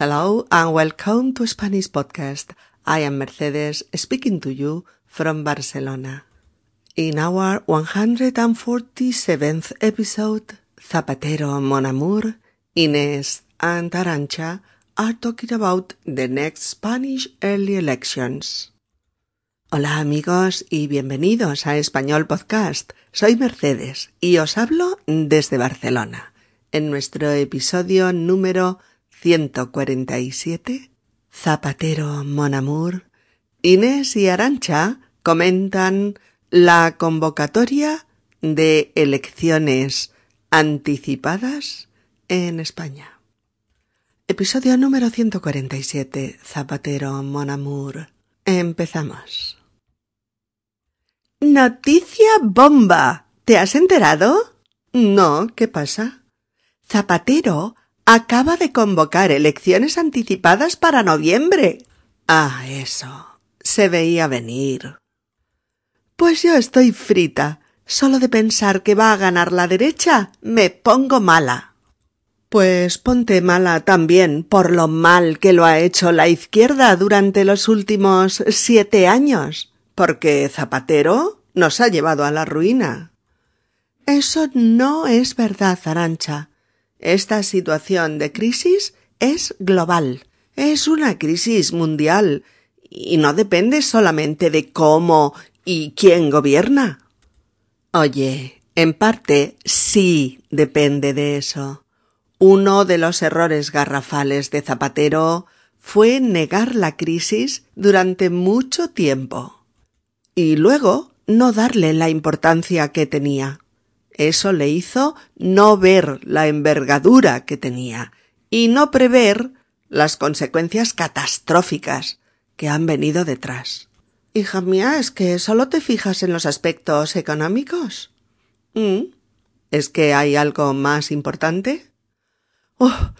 Hello and welcome to Spanish Podcast. I am Mercedes speaking to you from Barcelona. In our 147th episode, Zapatero Mon Amour, Inés and Arancha are talking about the next Spanish early elections. Hola amigos y bienvenidos a Español Podcast. Soy Mercedes y os hablo desde Barcelona. En nuestro episodio número 147, Zapatero Mon Amour, Inés y Arancha comentan la convocatoria de elecciones anticipadas en España. Episodio número 147, Zapatero Mon Amour. Empezamos. Noticia bomba. ¿Te has enterado? No, ¿qué pasa? Zapatero acaba de convocar elecciones anticipadas para noviembre. Ah, eso. Se veía venir. Pues yo estoy frita. Solo de pensar que va a ganar la derecha me pongo mala. Pues ponte mala también por lo mal que lo ha hecho la izquierda durante los últimos siete años, porque Zapatero nos ha llevado a la ruina. Eso no es verdad, Arancha. Esta situación de crisis es global, es una crisis mundial y no depende solamente de cómo y quién gobierna. Oye, en parte sí depende de eso. Uno de los errores garrafales de Zapatero fue negar la crisis durante mucho tiempo y luego no darle la importancia que tenía. Eso le hizo no ver la envergadura que tenía y no prever las consecuencias catastróficas que han venido detrás. Hija mía, ¿es que solo te fijas en los aspectos económicos? ¿Mm? ¿Es que hay algo más importante? Oh,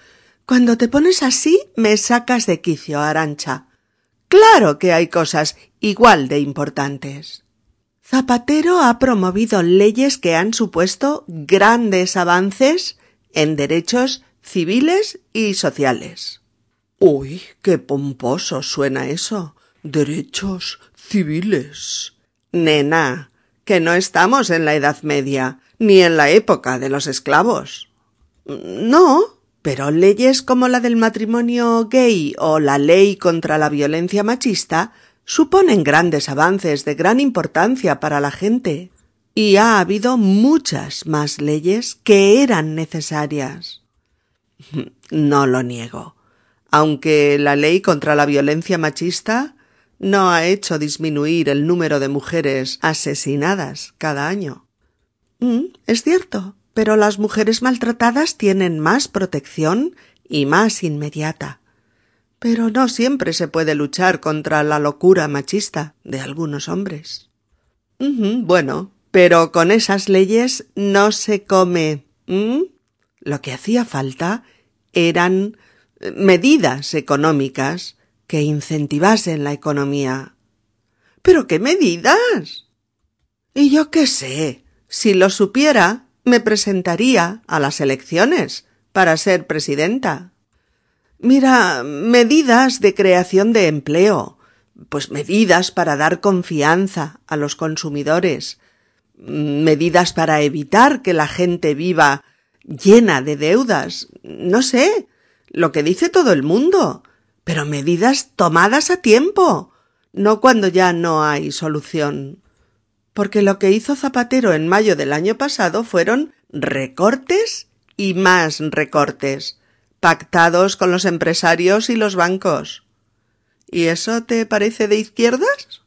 cuando te pones así me sacas de quicio, Arancha. Claro que hay cosas igual de importantes. Zapatero ha promovido leyes que han supuesto grandes avances en derechos civiles y sociales. Uy, qué pomposo suena eso. Derechos civiles. Nena, que no estamos en la Edad Media, ni en la época de los esclavos. No, pero leyes como la del matrimonio gay o la ley contra la violencia machista suponen grandes avances de gran importancia para la gente, y ha habido muchas más leyes que eran necesarias. No lo niego, aunque la ley contra la violencia machista no ha hecho disminuir el número de mujeres asesinadas cada año. Mm, es cierto, pero las mujeres maltratadas tienen más protección y más inmediata. Pero no siempre se puede luchar contra la locura machista de algunos hombres. bueno, pero con esas leyes no se come. Lo que hacía falta eran eh, medidas económicas que incentivasen la economía. ¿Pero qué medidas? Y yo qué sé. Si lo supiera, me presentaría a las elecciones para ser presidenta. Mira, medidas de creación de empleo, pues medidas para dar confianza a los consumidores, medidas para evitar que la gente viva llena de deudas, no sé, lo que dice todo el mundo, pero medidas tomadas a tiempo, no cuando ya no hay solución. Porque lo que hizo Zapatero en mayo del año pasado fueron recortes y más recortes pactados con los empresarios y los bancos. ¿Y eso te parece de izquierdas?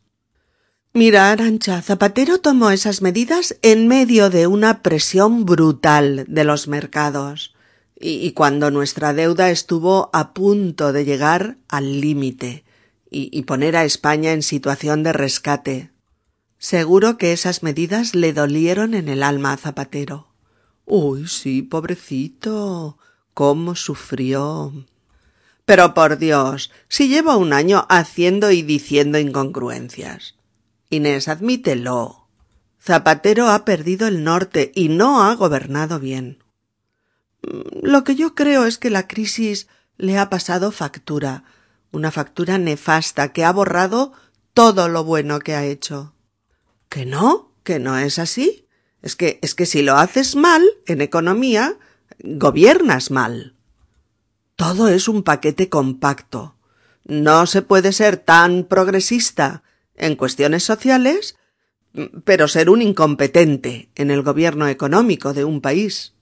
Mira, Arancha, Zapatero tomó esas medidas en medio de una presión brutal de los mercados y, cuando nuestra deuda estuvo a punto de llegar al límite y, y poner a España en situación de rescate. Seguro que esas medidas le dolieron en el alma a Zapatero. Uy, sí, pobrecito cómo sufrió. Pero por Dios, si llevo un año haciendo y diciendo incongruencias. Inés, admítelo. Zapatero ha perdido el norte y no ha gobernado bien. Lo que yo creo es que la crisis le ha pasado factura, una factura nefasta que ha borrado todo lo bueno que ha hecho. ¿Que no? ¿Que no es así? Es que, es que si lo haces mal, en economía, gobiernas mal. Todo es un paquete compacto. No se puede ser tan progresista en cuestiones sociales, pero ser un incompetente en el gobierno económico de un país.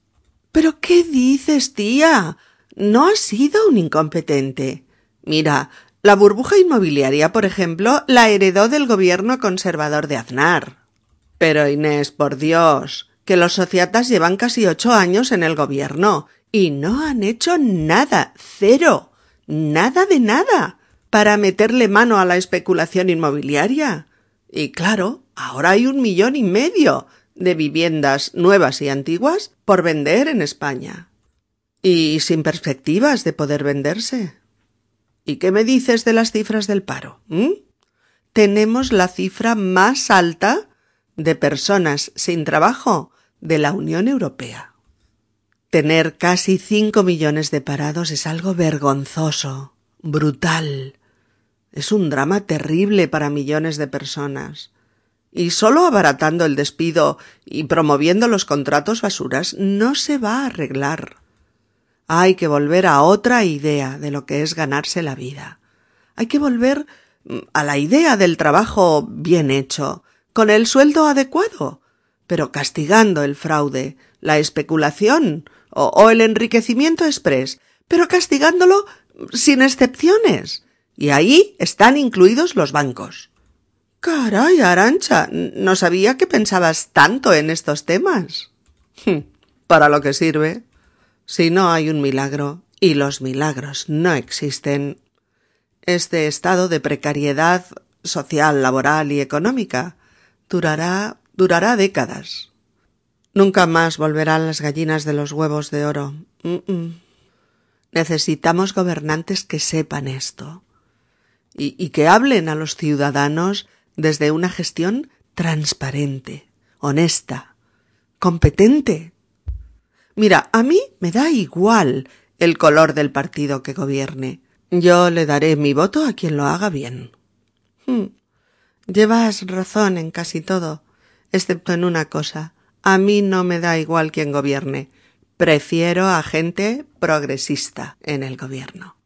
¿Pero qué dices, tía? No has sido un incompetente. Mira, la burbuja inmobiliaria, por ejemplo, la heredó del gobierno conservador de Aznar. Pero Inés, por Dios, que los sociatas llevan casi ocho años en el gobierno y no han hecho nada, cero, nada de nada, para meterle mano a la especulación inmobiliaria. Y claro, ahora hay un millón y medio de viviendas nuevas y antiguas por vender en España. Y sin perspectivas de poder venderse. ¿Y qué me dices de las cifras del paro? ¿Mm? Tenemos la cifra más alta de personas sin trabajo de la Unión Europea. Tener casi cinco millones de parados es algo vergonzoso, brutal. Es un drama terrible para millones de personas. Y solo abaratando el despido y promoviendo los contratos basuras no se va a arreglar. Hay que volver a otra idea de lo que es ganarse la vida. Hay que volver mm, a la idea del trabajo bien hecho, con el sueldo adecuado, pero castigando el fraude, la especulación o, el enriquecimiento express, pero castigándolo sin excepciones. Y ahí están incluidos los bancos. Caray, Arancha, no sabía que pensabas tanto en estos temas. Para lo que sirve. Si no hay un milagro, y los milagros no existen, este estado de precariedad social, laboral y económica durará durará décadas. Nunca más volverán las gallinas de los huevos de oro. Necesitamos gobernantes que sepan esto y, y que hablen a los ciudadanos desde una gestión transparente, honesta, competente. Mira, a mí me da igual el color del partido que gobierne. Yo le daré mi voto a quien lo haga bien. Hmm. Llevas razón en casi todo, excepto en una cosa. A mí no me da igual quien gobierne. Prefiero a gente progresista en el gobierno.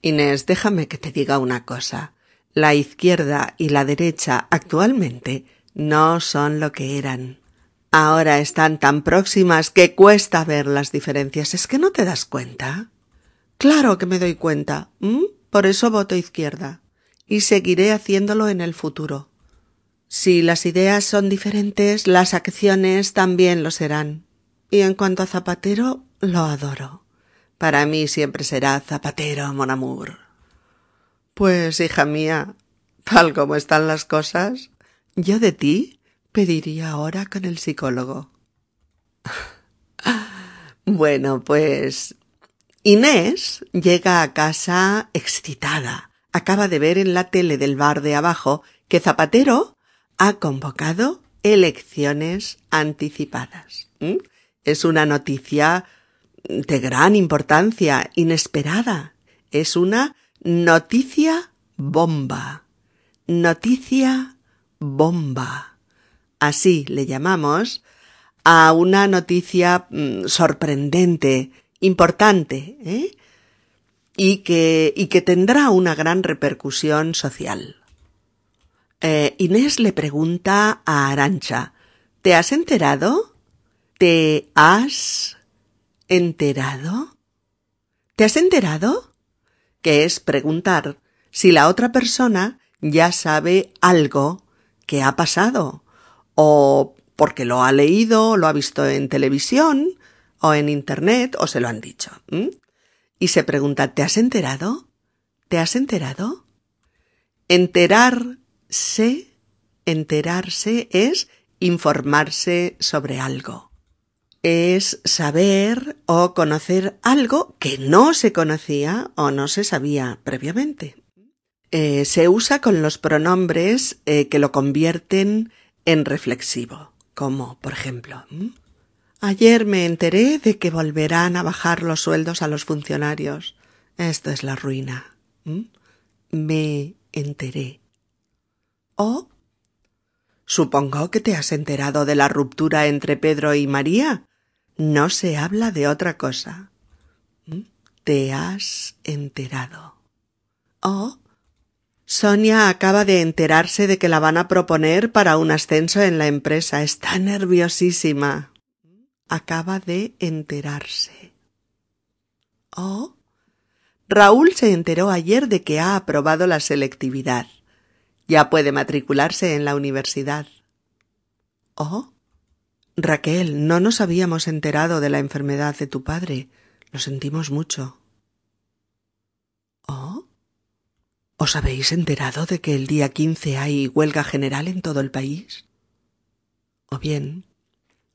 Inés, déjame que te diga una cosa. La izquierda y la derecha actualmente no son lo que eran. Ahora están tan próximas que cuesta ver las diferencias. ¿Es que no te das cuenta? Claro que me doy cuenta. Por eso voto izquierda. Y seguiré haciéndolo en el futuro. Si las ideas son diferentes, las acciones también lo serán. Y en cuanto a Zapatero, lo adoro. Para mí siempre será Zapatero, mon amour. Pues, hija mía, tal como están las cosas, yo de ti pediría ahora con el psicólogo. bueno, pues Inés llega a casa excitada. Acaba de ver en la tele del bar de abajo que Zapatero ha convocado elecciones anticipadas. Es una noticia de gran importancia, inesperada. Es una noticia bomba. Noticia bomba. Así le llamamos a una noticia mm, sorprendente, importante, ¿eh? Y, que, y que tendrá una gran repercusión social. Eh, Inés le pregunta a Arancha, ¿te has enterado? ¿Te has enterado? ¿Te has enterado? Que es preguntar si la otra persona ya sabe algo que ha pasado, o porque lo ha leído, lo ha visto en televisión, o en Internet, o se lo han dicho. Y se pregunta, ¿te has enterado? ¿Te has enterado? Enterarse, enterarse es informarse sobre algo es saber o conocer algo que no se conocía o no se sabía previamente. Eh, se usa con los pronombres eh, que lo convierten en reflexivo, como por ejemplo, ayer me enteré de que volverán a bajar los sueldos a los funcionarios. Esto es la ruina. Me enteré. ¿O? Supongo que te has enterado de la ruptura entre Pedro y María. No se habla de otra cosa. Te has enterado. ¿O? Sonia acaba de enterarse de que la van a proponer para un ascenso en la empresa. Está nerviosísima. Acaba de enterarse. ¿O? Raúl se enteró ayer de que ha aprobado la selectividad. Ya puede matricularse en la universidad. ¿Oh? Raquel, no nos habíamos enterado de la enfermedad de tu padre. Lo sentimos mucho. ¿Oh? ¿Os habéis enterado de que el día quince hay huelga general en todo el país? ¿O bien,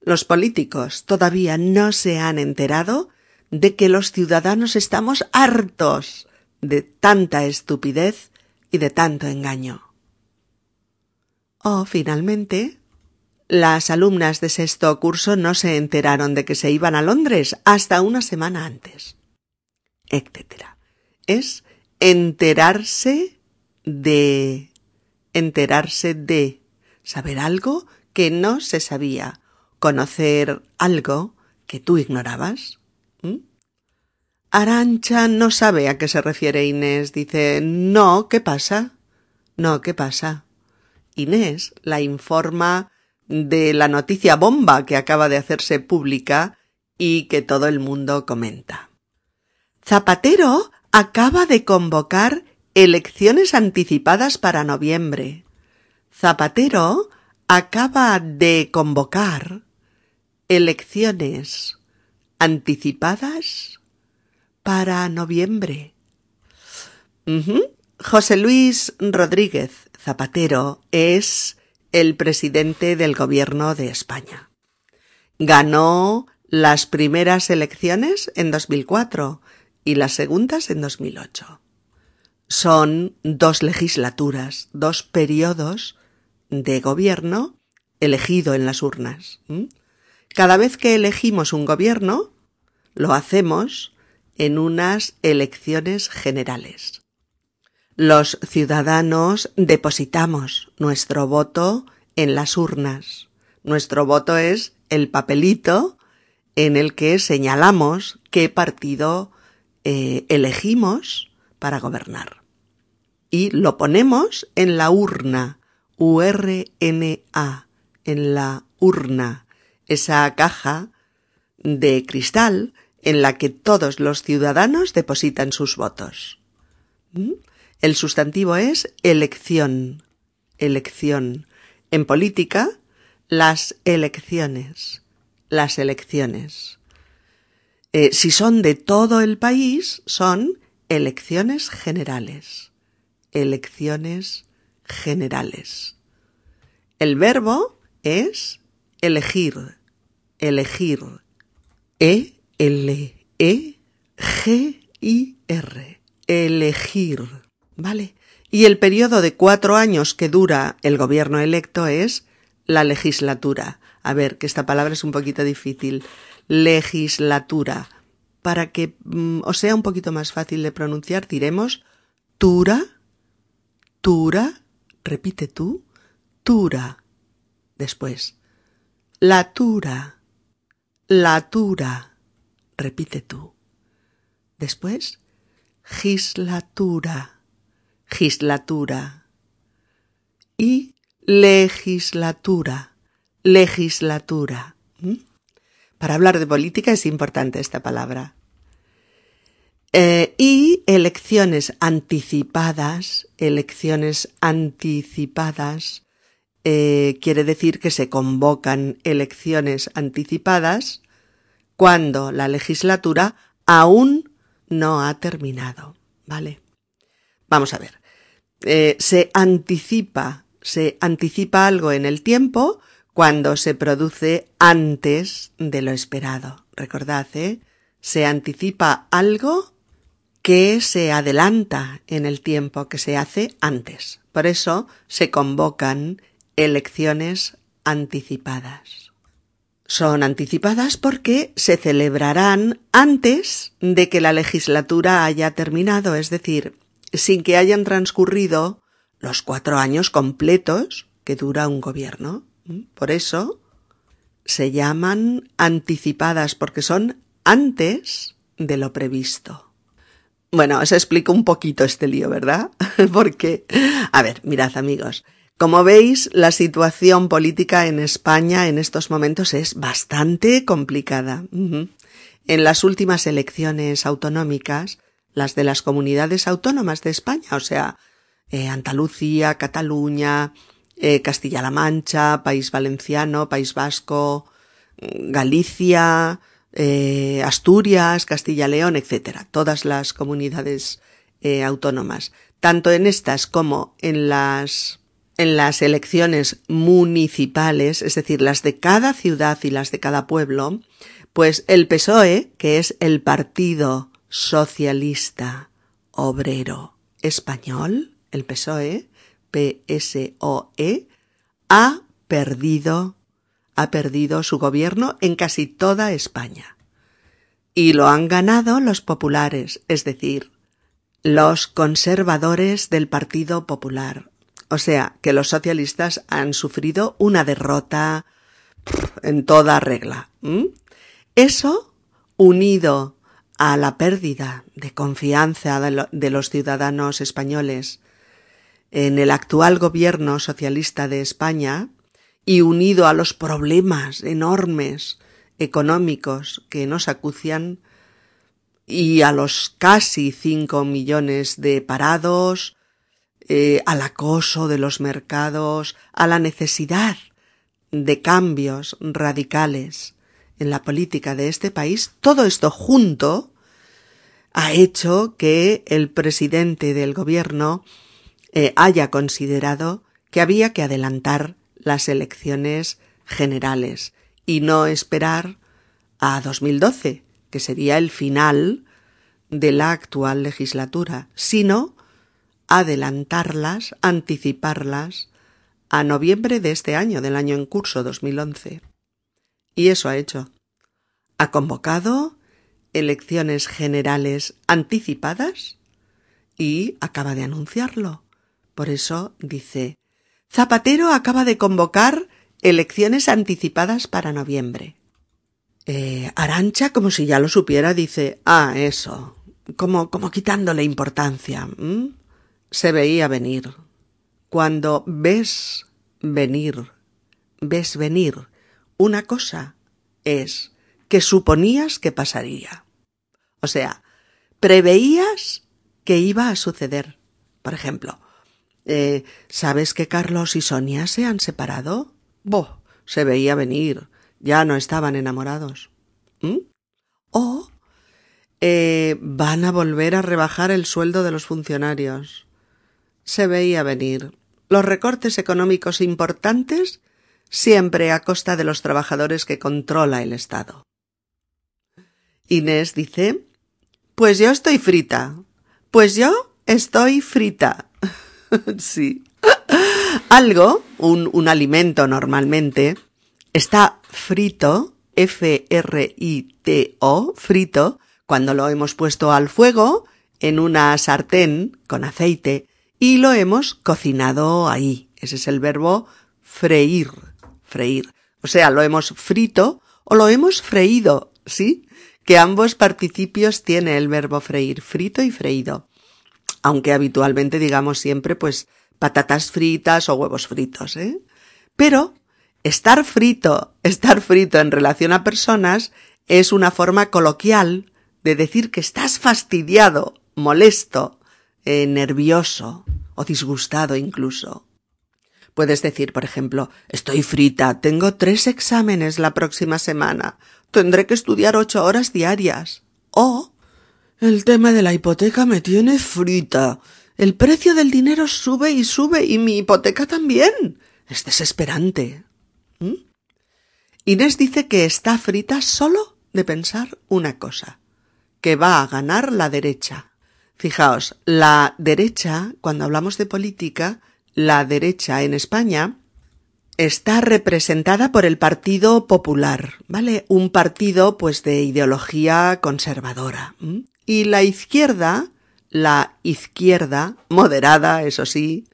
los políticos todavía no se han enterado de que los ciudadanos estamos hartos de tanta estupidez y de tanto engaño? O, finalmente, las alumnas de sexto curso no se enteraron de que se iban a Londres hasta una semana antes, etc. Es enterarse de enterarse de saber algo que no se sabía, conocer algo que tú ignorabas. Arancha no sabe a qué se refiere Inés. Dice No, ¿qué pasa? No, ¿qué pasa? Inés la informa de la noticia bomba que acaba de hacerse pública y que todo el mundo comenta. Zapatero acaba de convocar elecciones anticipadas para noviembre. Zapatero acaba de convocar elecciones anticipadas para noviembre. José Luis Rodríguez Zapatero es el presidente del gobierno de España. Ganó las primeras elecciones en 2004 y las segundas en 2008. Son dos legislaturas, dos periodos de gobierno elegido en las urnas. Cada vez que elegimos un gobierno, lo hacemos en unas elecciones generales. Los ciudadanos depositamos nuestro voto en las urnas. Nuestro voto es el papelito en el que señalamos qué partido eh, elegimos para gobernar. Y lo ponemos en la urna, U-R-N-A, en la urna, esa caja de cristal en la que todos los ciudadanos depositan sus votos. ¿Mm? El sustantivo es elección. Elección. En política, las elecciones. Las elecciones. Eh, si son de todo el país, son elecciones generales. Elecciones generales. El verbo es elegir. Elegir. E L E G I R. Elegir. ¿Vale? Y el periodo de cuatro años que dura el gobierno electo es la legislatura. A ver, que esta palabra es un poquito difícil. Legislatura. Para que mm, os sea un poquito más fácil de pronunciar, diremos tura, tura, repite tú, tura. Después, la tura, la tura, repite tú. Después, gislatura gislatura y legislatura, legislatura. Para hablar de política es importante esta palabra. Eh, y elecciones anticipadas, elecciones anticipadas, eh, quiere decir que se convocan elecciones anticipadas cuando la legislatura aún no ha terminado. ¿Vale? Vamos a ver. Eh, se anticipa, se anticipa algo en el tiempo cuando se produce antes de lo esperado. Recordad, ¿eh? Se anticipa algo que se adelanta en el tiempo, que se hace antes. Por eso se convocan elecciones anticipadas. Son anticipadas porque se celebrarán antes de que la legislatura haya terminado, es decir, sin que hayan transcurrido los cuatro años completos que dura un gobierno. Por eso se llaman anticipadas porque son antes de lo previsto. Bueno, os explico un poquito este lío, ¿verdad? porque, a ver, mirad amigos, como veis, la situación política en España en estos momentos es bastante complicada. En las últimas elecciones autonómicas, las de las comunidades autónomas de España, o sea, eh, Andalucía, Cataluña, eh, Castilla-La Mancha, País Valenciano, País Vasco, Galicia, eh, Asturias, Castilla-León, etcétera, todas las comunidades autónomas, tanto en estas como en las en las elecciones municipales, es decir, las de cada ciudad y las de cada pueblo, pues el PSOE, que es el Partido Socialista Obrero Español, el PSOE, PSOE, ha perdido, ha perdido su gobierno en casi toda España. Y lo han ganado los populares, es decir, los conservadores del Partido Popular. O sea, que los socialistas han sufrido una derrota en toda regla. Eso, unido a la pérdida de confianza de, los ciudadanos españoles en el actual gobierno socialista de España y unido a los problemas enormes económicos que nos acucian y a los casi cinco millones de parados, eh, al acoso de los mercados, a la necesidad de cambios radicales en la política de este país, todo esto junto ha hecho que el presidente del gobierno eh, haya considerado que había que adelantar las elecciones generales y no esperar a 2012, que sería el final de la actual legislatura, sino adelantarlas, anticiparlas a noviembre de este año, del año en curso 2011. Y eso ha hecho. Ha convocado elecciones generales anticipadas y acaba de anunciarlo. Por eso dice Zapatero acaba de convocar elecciones anticipadas para noviembre. Eh, Arancha, como si ya lo supiera, dice Ah, eso. como, como quitándole importancia. Se veía venir. Cuando ves venir, ves venir una cosa, es que suponías que pasaría. O sea, preveías que iba a suceder. Por ejemplo, eh, ¿Sabes que Carlos y Sonia se han separado? Boh, se veía venir. Ya no estaban enamorados. ¿Mm? O eh, van a volver a rebajar el sueldo de los funcionarios. Se veía venir. Los recortes económicos importantes siempre a costa de los trabajadores que controla el Estado. Inés dice Pues yo estoy frita. Pues yo estoy frita. sí. Algo, un, un alimento normalmente, está frito, F-R-I-T-O, frito, cuando lo hemos puesto al fuego en una sartén con aceite y lo hemos cocinado ahí. Ese es el verbo freír, freír. O sea, lo hemos frito o lo hemos freído, ¿sí? Que ambos participios tiene el verbo freír, frito y freído aunque habitualmente digamos siempre pues patatas fritas o huevos fritos, ¿eh? Pero estar frito, estar frito en relación a personas es una forma coloquial de decir que estás fastidiado, molesto, eh, nervioso o disgustado incluso. Puedes decir, por ejemplo, estoy frita, tengo tres exámenes la próxima semana, tendré que estudiar ocho horas diarias. O el tema de la hipoteca me tiene frita. El precio del dinero sube y sube y mi hipoteca también. Es desesperante. ¿Mm? Inés dice que está frita solo de pensar una cosa, que va a ganar la derecha. Fijaos, la derecha, cuando hablamos de política, la derecha en España está representada por el Partido Popular, ¿vale? Un partido pues de ideología conservadora. Y la izquierda, la izquierda, moderada, eso sí,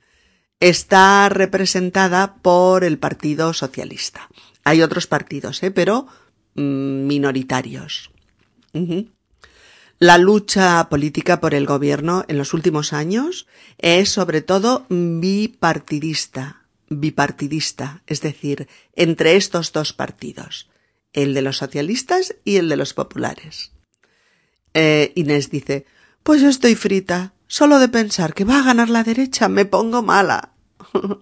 está representada por el Partido Socialista. Hay otros partidos, ¿eh? pero mm, minoritarios. La lucha política por el gobierno en los últimos años es sobre todo bipartidista, bipartidista, es decir, entre estos dos partidos, el de los socialistas y el de los populares. Eh, Inés dice, pues yo estoy frita, solo de pensar que va a ganar la derecha me pongo mala.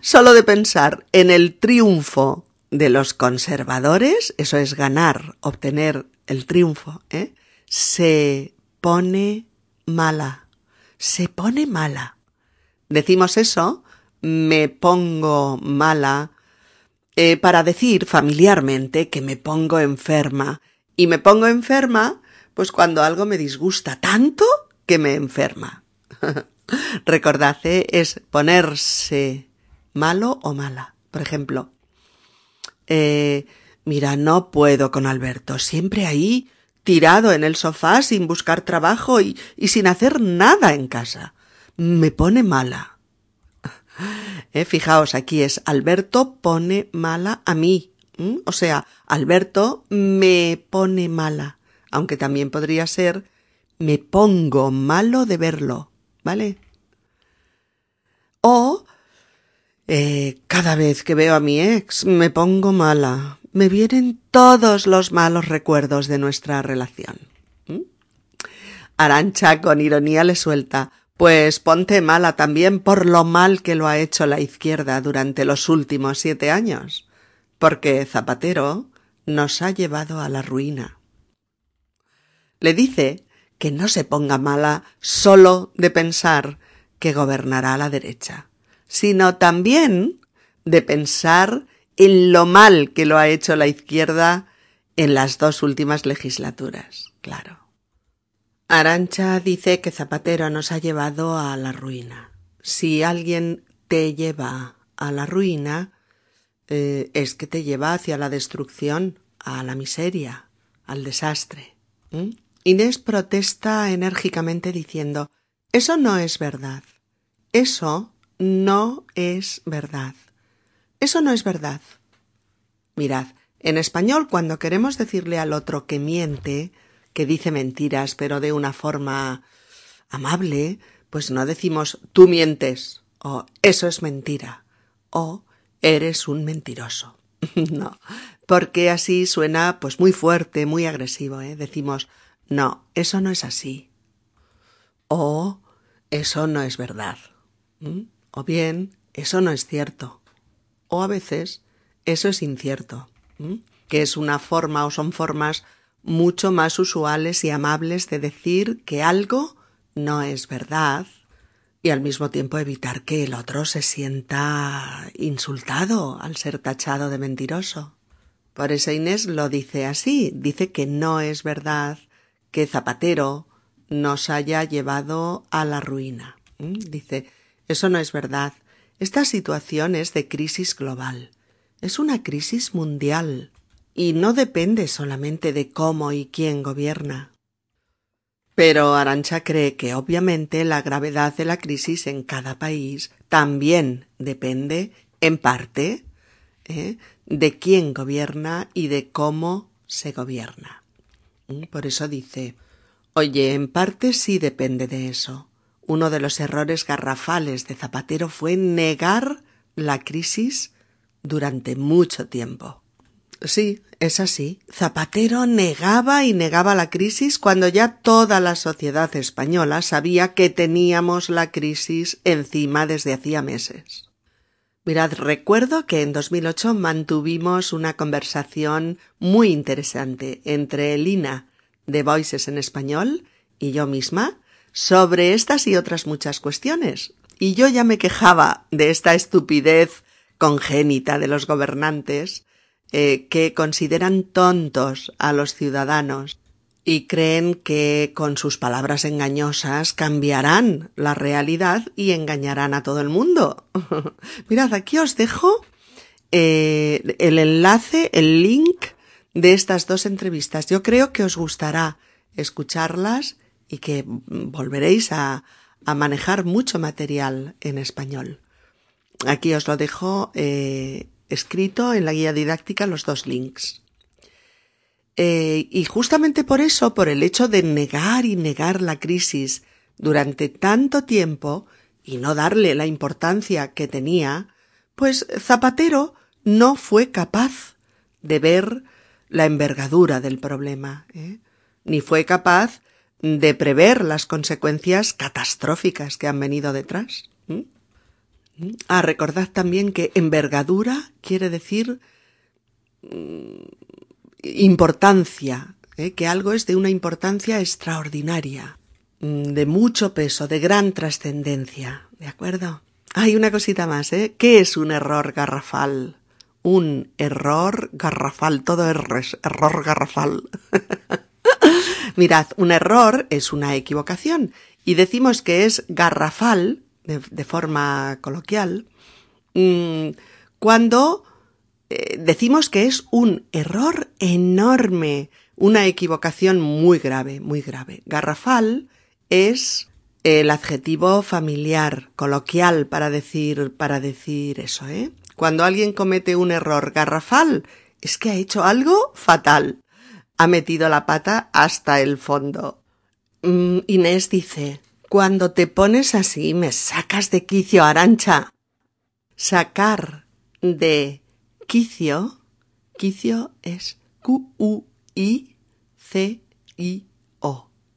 solo de pensar en el triunfo de los conservadores, eso es ganar, obtener el triunfo, ¿eh? se pone mala, se pone mala. Decimos eso me pongo mala eh, para decir familiarmente que me pongo enferma. Y me pongo enferma pues cuando algo me disgusta tanto que me enferma. Recordad, ¿eh? es ponerse malo o mala. Por ejemplo, eh, mira, no puedo con Alberto, siempre ahí tirado en el sofá sin buscar trabajo y, sin hacer nada en casa. Me pone mala. Eh, fijaos, aquí es Alberto pone mala a mí. O sea, Alberto me pone mala. Aunque también podría ser me pongo malo de verlo. ¿Vale? O eh, cada vez que veo a mi ex me pongo mala. Me vienen todos los malos recuerdos de nuestra relación. Arancha con ironía le suelta. Pues ponte mala también por lo mal que lo ha hecho la izquierda durante los últimos siete años, porque Zapatero nos ha llevado a la ruina. Le dice que no se ponga mala solo de pensar que gobernará a la derecha, sino también de pensar en lo mal que lo ha hecho la izquierda en las dos últimas legislaturas, claro. Arancha dice que Zapatero nos ha llevado a la ruina. Si alguien te lleva a la ruina, eh, es que te lleva hacia la destrucción, a la miseria, al desastre. Inés protesta enérgicamente diciendo Eso no es verdad. Eso no es verdad. Eso no es verdad. Mirad, en español cuando queremos decirle al otro que miente, que dice mentiras, pero de una forma amable, pues no decimos tú mientes o eso es mentira o eres un mentiroso. no, porque así suena pues muy fuerte, muy agresivo, ¿eh? Decimos no, eso no es así. O eso no es verdad. O bien, eso no es cierto. O a veces, eso es incierto. Que es una forma o son formas mucho más usuales y amables de decir que algo no es verdad y al mismo tiempo evitar que el otro se sienta insultado al ser tachado de mentiroso. Por eso Inés lo dice así, dice que no es verdad que Zapatero nos haya llevado a la ruina. Dice, eso no es verdad. Esta situación es de crisis global. Es una crisis mundial y no depende solamente de cómo y quién gobierna. Pero Arancha cree que obviamente la gravedad de la crisis en cada país también depende, en parte, ¿eh? de quién gobierna y de cómo se gobierna. ¿Mm? Por eso dice, oye, en parte sí depende de eso. Uno de los errores garrafales de Zapatero fue negar la crisis durante mucho tiempo. Sí, es así. Zapatero negaba y negaba la crisis cuando ya toda la sociedad española sabía que teníamos la crisis encima desde hacía meses. Mirad, recuerdo que en 2008 mantuvimos una conversación muy interesante entre Elina de Voices en Español y yo misma sobre estas y otras muchas cuestiones. Y yo ya me quejaba de esta estupidez congénita de los gobernantes eh, que consideran tontos a los ciudadanos y creen que con sus palabras engañosas cambiarán la realidad y engañarán a todo el mundo. Mirad, aquí os dejo eh, el enlace, el link de estas dos entrevistas. Yo creo que os gustará escucharlas y que volveréis a, a manejar mucho material en español. Aquí os lo dejo eh, escrito en la guía didáctica los dos links. Eh, y justamente por eso, por el hecho de negar y negar la crisis durante tanto tiempo y no darle la importancia que tenía, pues Zapatero no fue capaz de ver la envergadura del problema, ¿eh? ni fue capaz de prever las consecuencias catastróficas que han venido detrás. Ah, recordad también que envergadura quiere decir mm, importancia, ¿eh? que algo es de una importancia extraordinaria, mm, de mucho peso, de gran trascendencia. ¿De acuerdo? Hay una cosita más, ¿eh? ¿Qué es un error garrafal? Un error garrafal, todo es error garrafal. Mirad, un error es una equivocación y decimos que es garrafal, de, forma coloquial, mm, cuando eh, decimos que es un error enorme, una equivocación muy grave, muy grave. Garrafal es el adjetivo familiar, coloquial para decir, para decir eso, ¿eh? Cuando alguien comete un error garrafal, es que ha hecho algo fatal. Ha metido la pata hasta el fondo. Mm, Inés dice, cuando te pones así me sacas de quicio, Arancha. Sacar de quicio, quicio es Q-U-I-C-I-O,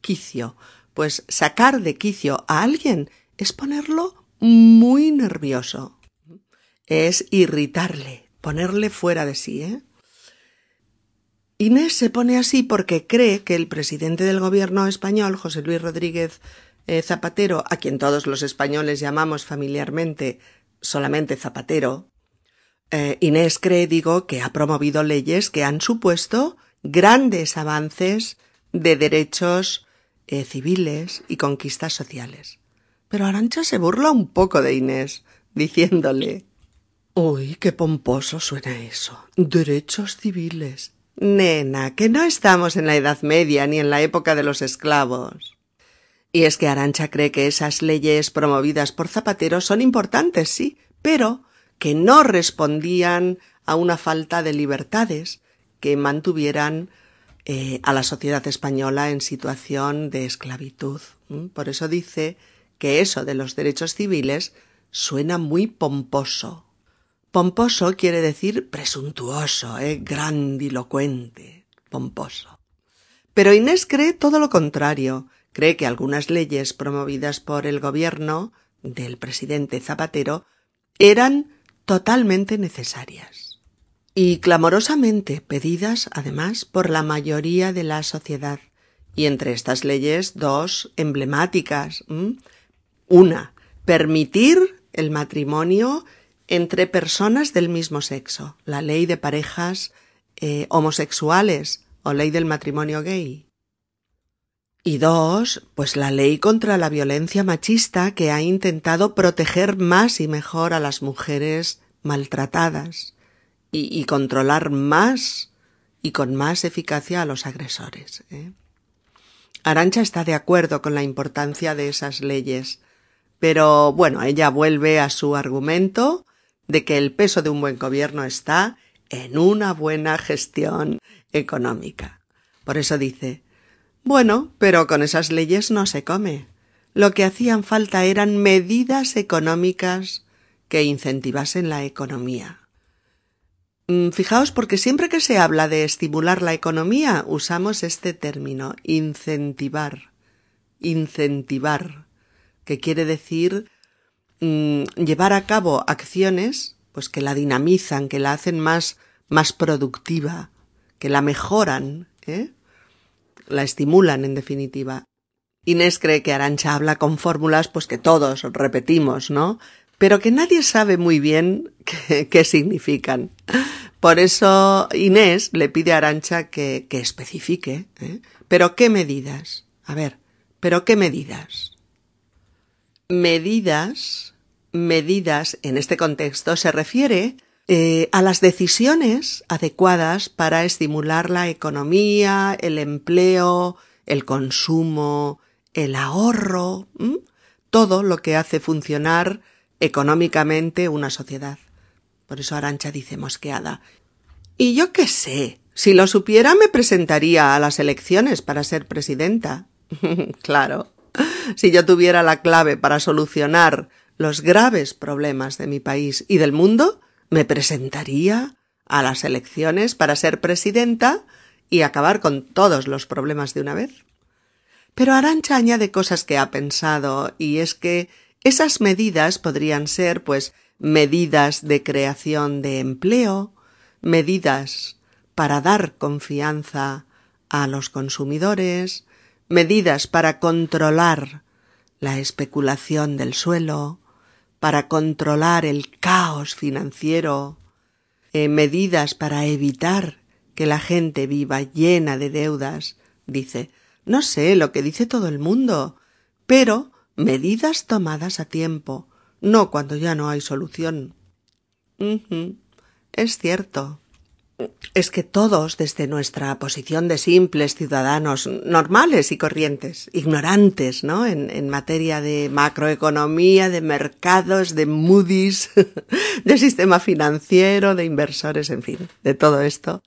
quicio. Pues sacar de quicio a alguien es ponerlo muy nervioso. Es irritarle, ponerle fuera de sí, ¿eh? Inés se pone así porque cree que el presidente del gobierno español, José Luis Rodríguez eh, Zapatero, a quien todos los españoles llamamos familiarmente solamente Zapatero, eh, Inés cree, digo, que ha promovido leyes que han supuesto grandes avances de derechos eh, civiles y conquistas sociales. Pero Arancha se burla un poco de Inés, diciéndole Uy, qué pomposo suena eso. Derechos civiles. Nena, que no estamos en la Edad Media ni en la época de los esclavos. Y es que Arancha cree que esas leyes promovidas por Zapatero son importantes, sí, pero que no respondían a una falta de libertades que mantuvieran eh, a la sociedad española en situación de esclavitud. Por eso dice que eso de los derechos civiles suena muy pomposo. Pomposo quiere decir presuntuoso, ¿eh? grandilocuente, pomposo. Pero Inés cree todo lo contrario. Cree que algunas leyes promovidas por el gobierno del presidente Zapatero eran totalmente necesarias y clamorosamente pedidas además por la mayoría de la sociedad y entre estas leyes dos emblemáticas. Una, permitir el matrimonio entre personas del mismo sexo, la ley de parejas eh, homosexuales o ley del matrimonio gay. Y dos, pues la ley contra la violencia machista que ha intentado proteger más y mejor a las mujeres maltratadas y, controlar más y con más eficacia a los agresores. ¿eh? Arancha está de acuerdo con la importancia de esas leyes, pero bueno, ella vuelve a su argumento de que el peso de un buen gobierno está en una buena gestión económica. Por eso dice Bueno, pero con esas leyes no se come. Lo que hacían falta eran medidas económicas que incentivasen la economía. Mm, fijaos porque siempre que se habla de estimular la economía usamos este término incentivar. Incentivar, que quiere decir Mm, llevar a cabo acciones pues que la dinamizan, que la hacen más, más productiva, que la mejoran, ¿eh? la estimulan en definitiva. Inés cree que Arancha habla con fórmulas pues que todos repetimos, ¿no? Pero que nadie sabe muy bien qué, qué significan. Por eso Inés le pide a Arancha que, que especifique, ¿eh? ¿Pero qué medidas? A ver, ¿pero qué medidas? Medidas, medidas en este contexto se refiere eh, a las decisiones adecuadas para estimular la economía, el empleo, el consumo, el ahorro, todo lo que hace funcionar económicamente una sociedad. Por eso Arancha dice mosqueada. Y yo qué sé, si lo supiera me presentaría a las elecciones para ser presidenta. claro, si yo tuviera la clave para solucionar los graves problemas de mi país y del mundo, me presentaría a las elecciones para ser presidenta y acabar con todos los problemas de una vez. Pero Arancha añade cosas que ha pensado, y es que esas medidas podrían ser, pues, medidas de creación de empleo, medidas para dar confianza a los consumidores, medidas para controlar la especulación del suelo, para controlar el caos financiero, eh, medidas para evitar que la gente viva llena de deudas, dice, no sé lo que dice todo el mundo, pero medidas tomadas a tiempo, no cuando ya no hay solución. Es cierto es que todos, desde nuestra posición de simples ciudadanos normales y corrientes, ignorantes, ¿no? En, materia de macroeconomía, de mercados, de Moody's, de sistema financiero, de inversores, en fin, de todo esto,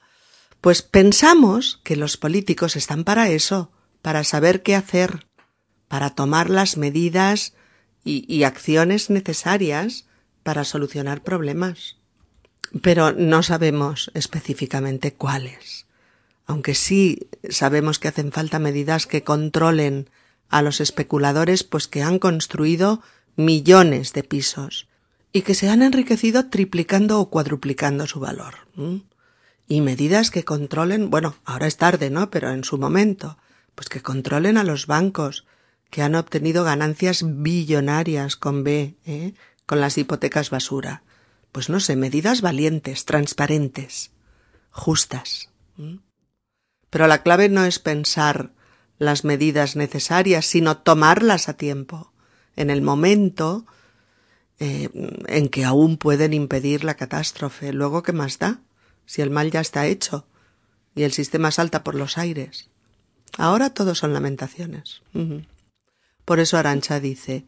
pues pensamos que los políticos están para eso, para saber qué hacer, para tomar las medidas y acciones necesarias para solucionar problemas pero no sabemos específicamente cuáles. Aunque sí sabemos que hacen falta medidas que controlen a los especuladores, pues que han construido millones de pisos y que se han enriquecido triplicando o cuadruplicando su valor. Y medidas que controlen, bueno, ahora es tarde, ¿no? Pero en su momento, pues que controlen a los bancos que han obtenido ganancias billonarias con B, ¿eh? con las hipotecas basura pues no sé, medidas valientes, transparentes, justas. Pero la clave no es pensar las medidas necesarias, sino tomarlas a tiempo, en el momento eh, en que aún pueden impedir la catástrofe. Luego, ¿qué más da? Si el mal ya está hecho y el sistema salta por los aires. Ahora todo son lamentaciones. Por eso Arancha dice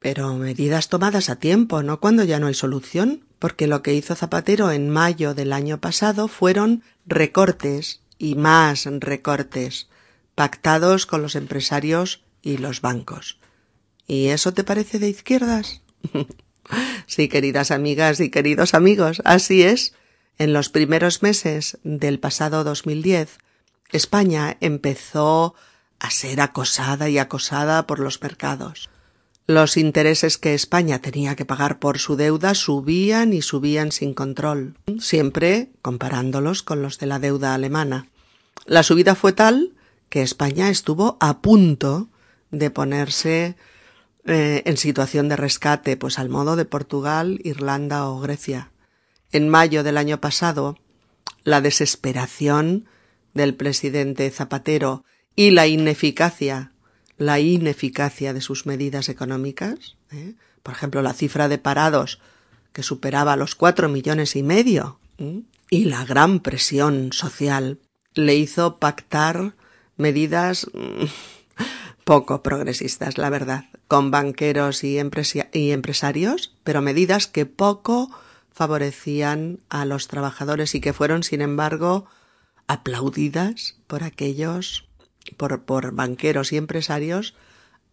pero medidas tomadas a tiempo, no cuando ya no hay solución, porque lo que hizo Zapatero en mayo del año pasado fueron recortes y más recortes, pactados con los empresarios y los bancos. ¿Y eso te parece de izquierdas? sí, queridas amigas y queridos amigos, así es. En los primeros meses del pasado 2010, España empezó a ser acosada y acosada por los mercados. Los intereses que España tenía que pagar por su deuda subían y subían sin control, siempre comparándolos con los de la deuda alemana. La subida fue tal que España estuvo a punto de ponerse eh, en situación de rescate, pues al modo de Portugal, Irlanda o Grecia. En mayo del año pasado, la desesperación del presidente Zapatero y la ineficacia la ineficacia de sus medidas económicas, ¿eh? por ejemplo, la cifra de parados que superaba los cuatro millones y medio, ¿eh? y la gran presión social le hizo pactar medidas mm, poco progresistas, la verdad, con banqueros y, y empresarios, pero medidas que poco favorecían a los trabajadores y que fueron, sin embargo, aplaudidas por aquellos por, por banqueros y empresarios,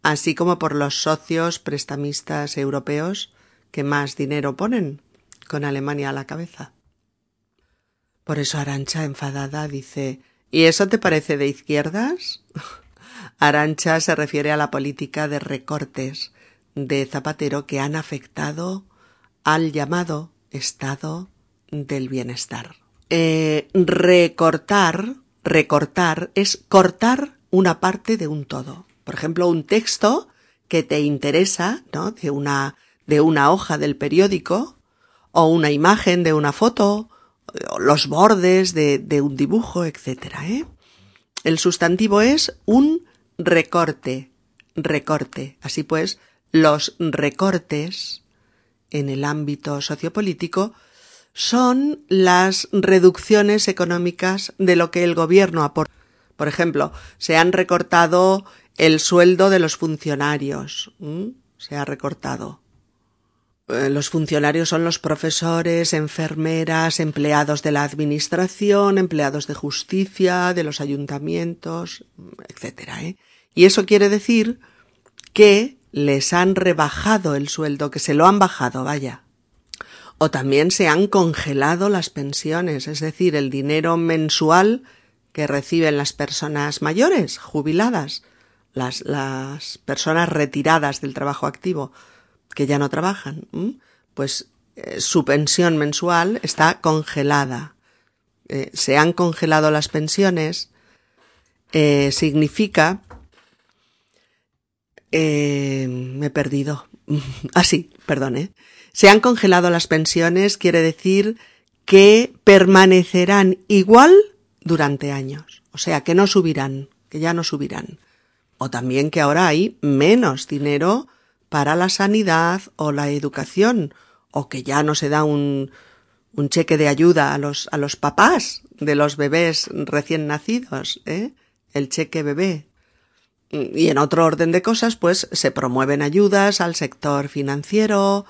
así como por los socios prestamistas europeos que más dinero ponen, con Alemania a la cabeza. Por eso Arancha, enfadada, dice ¿Y eso te parece de izquierdas? Arancha se refiere a la política de recortes de Zapatero que han afectado al llamado estado del bienestar. Eh, recortar recortar es cortar una parte de un todo. Por ejemplo, un texto que te interesa, ¿no? De una, de una hoja del periódico, o una imagen de una foto, o los bordes de, de un dibujo, etcétera, ¿eh? El sustantivo es un recorte, recorte. Así pues, los recortes en el ámbito sociopolítico son las reducciones económicas de lo que el gobierno aporta. Por ejemplo, se han recortado el sueldo de los funcionarios. Se ha recortado. Eh, los funcionarios son los profesores, enfermeras, empleados de la administración, empleados de justicia, de los ayuntamientos, etcétera. ¿eh? Y eso quiere decir que les han rebajado el sueldo, que se lo han bajado, vaya. O también se han congelado las pensiones, es decir, el dinero mensual que reciben las personas mayores, jubiladas, las, las personas retiradas del trabajo activo, que ya no trabajan, pues eh, su pensión mensual está congelada. Eh, se han congelado las pensiones, eh, significa me he perdido. Así, ah, perdón, ¿eh? Se han congelado las pensiones, quiere decir que permanecerán igual durante años. O sea, que no subirán, que ya no subirán. O también que ahora hay menos dinero para la sanidad o la educación, o que ya no se da un, un cheque de ayuda a los, a los papás de los bebés recién nacidos, ¿eh? El cheque bebé. Y en otro orden de cosas, pues se promueven ayudas al sector financiero,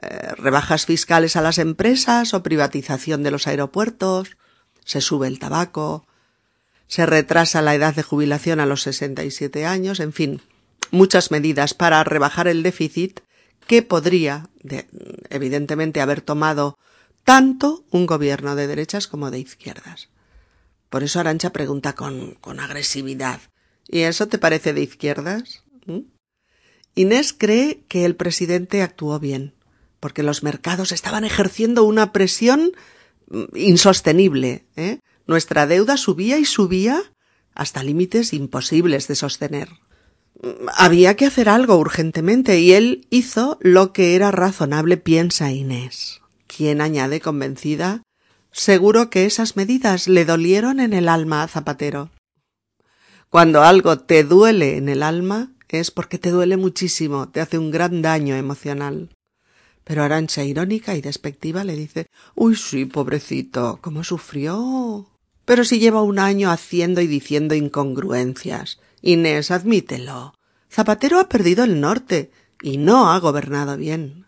eh, rebajas fiscales a las empresas o privatización de los aeropuertos, se sube el tabaco, se retrasa la edad de jubilación a los 67 años, en fin, muchas medidas para rebajar el déficit que podría, evidentemente, haber tomado tanto un gobierno de derechas como de izquierdas. Por eso Arancha pregunta con, con agresividad ¿Y eso te parece de izquierdas? ¿Mm? Inés cree que el presidente actuó bien, porque los mercados estaban ejerciendo una presión mm, insostenible. ¿eh? Nuestra deuda subía y subía hasta límites imposibles de sostener. Mm, había que hacer algo urgentemente y él hizo lo que era razonable, piensa Inés, quien añade convencida Seguro que esas medidas le dolieron en el alma a Zapatero. Cuando algo te duele en el alma es porque te duele muchísimo, te hace un gran daño emocional. Pero Arancha, irónica y despectiva, le dice Uy, sí, pobrecito, cómo sufrió. Pero si lleva un año haciendo y diciendo incongruencias. Inés, admítelo. Zapatero ha perdido el norte y no ha gobernado bien.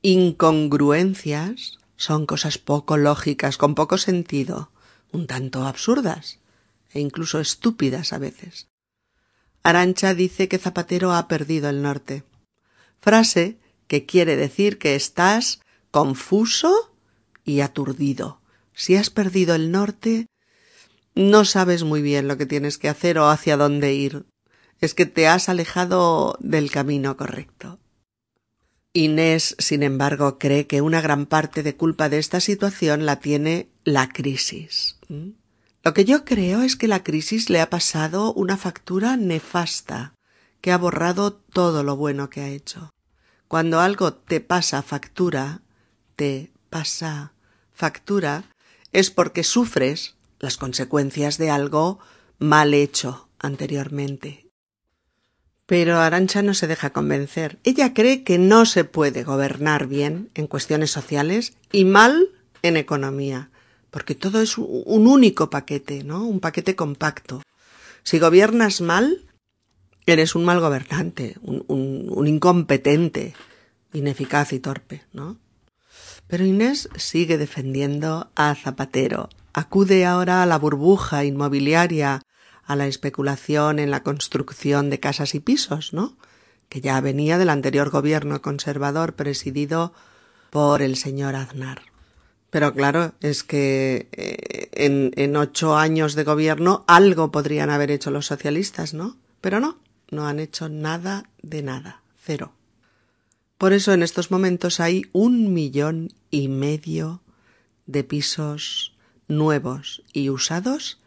Incongruencias son cosas poco lógicas, con poco sentido, un tanto absurdas e incluso estúpidas a veces. Arancha dice que Zapatero ha perdido el norte. Frase que quiere decir que estás confuso y aturdido. Si has perdido el norte, no sabes muy bien lo que tienes que hacer o hacia dónde ir. Es que te has alejado del camino correcto. Inés, sin embargo, cree que una gran parte de culpa de esta situación la tiene la crisis. Lo que yo creo es que la crisis le ha pasado una factura nefasta, que ha borrado todo lo bueno que ha hecho. Cuando algo te pasa factura, te pasa factura, es porque sufres las consecuencias de algo mal hecho anteriormente. Pero Arancha no se deja convencer. Ella cree que no se puede gobernar bien en cuestiones sociales y mal en economía porque todo es un único paquete, ¿no? Un paquete compacto. Si gobiernas mal, eres un mal gobernante, un, incompetente, ineficaz y torpe, ¿no? Pero Inés sigue defendiendo a Zapatero. Acude ahora a la burbuja inmobiliaria, a la especulación en la construcción de casas y pisos, ¿no? Que ya venía del anterior gobierno conservador presidido por el señor Aznar. Pero claro, es que eh, en, en ocho años de gobierno algo podrían haber hecho los socialistas, ¿no? Pero no, no han hecho nada de nada, cero. Por eso en estos momentos hay un millón y medio de pisos nuevos y usados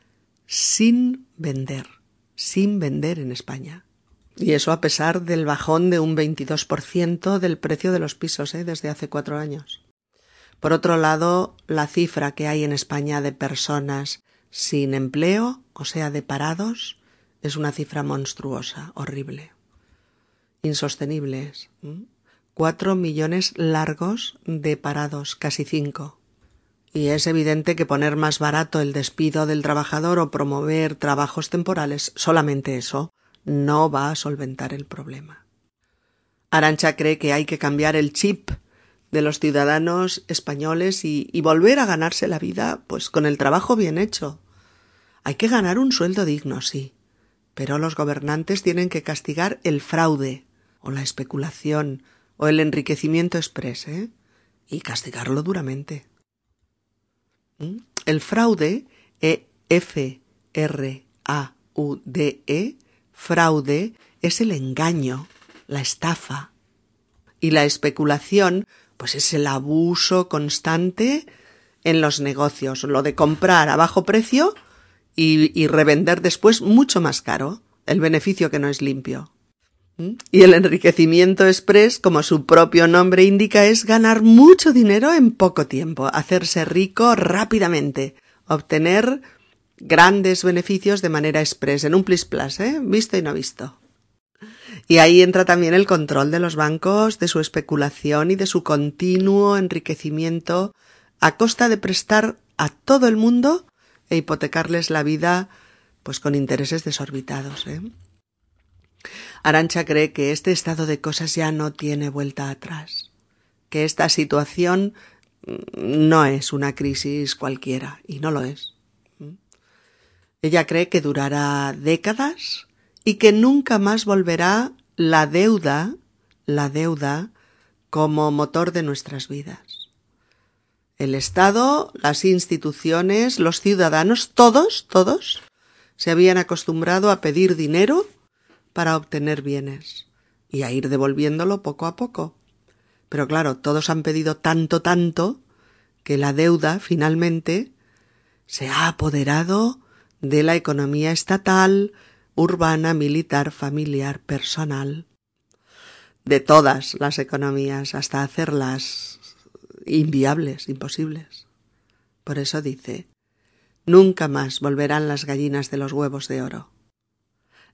sin vender, sin vender en España. Y eso a pesar del bajón de un 22% del precio de los pisos ¿eh? desde hace cuatro años. Por otro lado, la cifra que hay en España de personas sin empleo, o sea, de parados, es una cifra monstruosa, horrible. Insostenibles. Cuatro millones largos de parados, casi cinco. Y es evidente que poner más barato el despido del trabajador o promover trabajos temporales, solamente eso, no va a solventar el problema. Arancha cree que hay que cambiar el chip de los ciudadanos españoles y, y, volver a ganarse la vida, pues con el trabajo bien hecho. Hay que ganar un sueldo digno, sí, pero los gobernantes tienen que castigar el fraude, o la especulación, o el enriquecimiento express, ¿eh? y castigarlo duramente. ¿Mm? El fraude, e F R A U D E, fraude es el engaño, la estafa. Y la especulación, pues es el abuso constante en los negocios, lo de comprar a bajo precio y, revender después mucho más caro, el beneficio que no es limpio. ¿Mm? Y el enriquecimiento express, como su propio nombre indica, es ganar mucho dinero en poco tiempo, hacerse rico rápidamente, obtener grandes beneficios de manera express, en un plis plas, ¿eh? Visto y no visto. Y ahí entra también el control de los bancos, de su especulación y de su continuo enriquecimiento a costa de prestar a todo el mundo e hipotecarles la vida pues con intereses desorbitados. ¿eh? Arancha cree que este estado de cosas ya no tiene vuelta atrás, que esta situación mm, no es una crisis cualquiera, y no lo es. Ella cree que durará décadas y que nunca más volverá la deuda, la deuda, como motor de nuestras vidas. El Estado, las instituciones, los ciudadanos, todos, todos, se habían acostumbrado a pedir dinero para obtener bienes y a ir devolviéndolo poco a poco. Pero claro, todos han pedido tanto, tanto, que la deuda finalmente se ha apoderado de la economía estatal, urbana, militar, familiar, personal, de todas las economías, hasta hacerlas inviables, imposibles. Por eso dice, nunca más volverán las gallinas de los huevos de oro.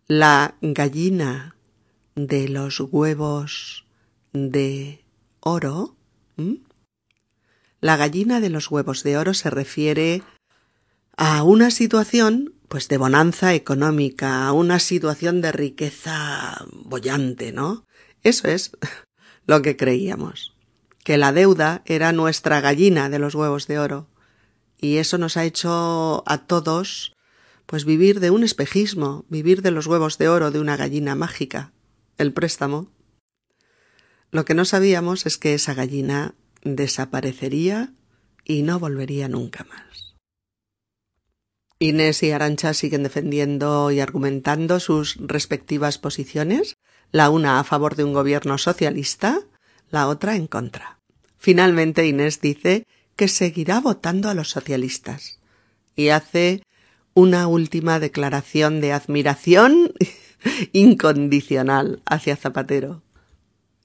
La gallina de los huevos de oro, la gallina de los huevos de oro se refiere a una situación pues de bonanza económica, una situación de riqueza bollante, ¿no? Eso es lo que creíamos, que la deuda era nuestra gallina de los huevos de oro. Y eso nos ha hecho a todos pues vivir de un espejismo, vivir de los huevos de oro de una gallina mágica, el préstamo. Lo que no sabíamos es que esa gallina desaparecería y no volvería nunca más. Inés y Arancha siguen defendiendo y argumentando sus respectivas posiciones, la una a favor de un gobierno socialista, la otra en contra. Finalmente Inés dice que seguirá votando a los socialistas y hace una última declaración de admiración incondicional hacia Zapatero.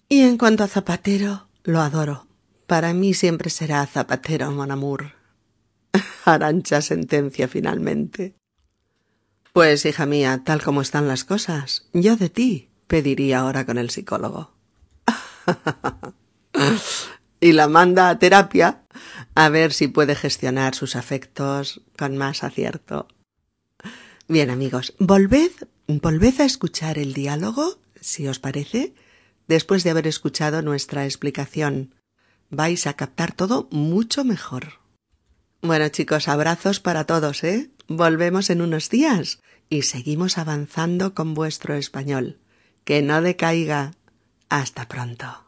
Y en cuanto a Zapatero, lo adoro. Para mí siempre será Zapatero, mon amour. Arancha sentencia finalmente. Pues, hija mía, tal como están las cosas, yo de ti pediría ahora con el psicólogo. y la manda a terapia a ver si puede gestionar sus afectos con más acierto. Bien, amigos, volved, volved a escuchar el diálogo, si os parece, después de haber escuchado nuestra explicación. Vais a captar todo mucho mejor. Bueno chicos, abrazos para todos, ¿eh? Volvemos en unos días y seguimos avanzando con vuestro español. Que no decaiga. Hasta pronto.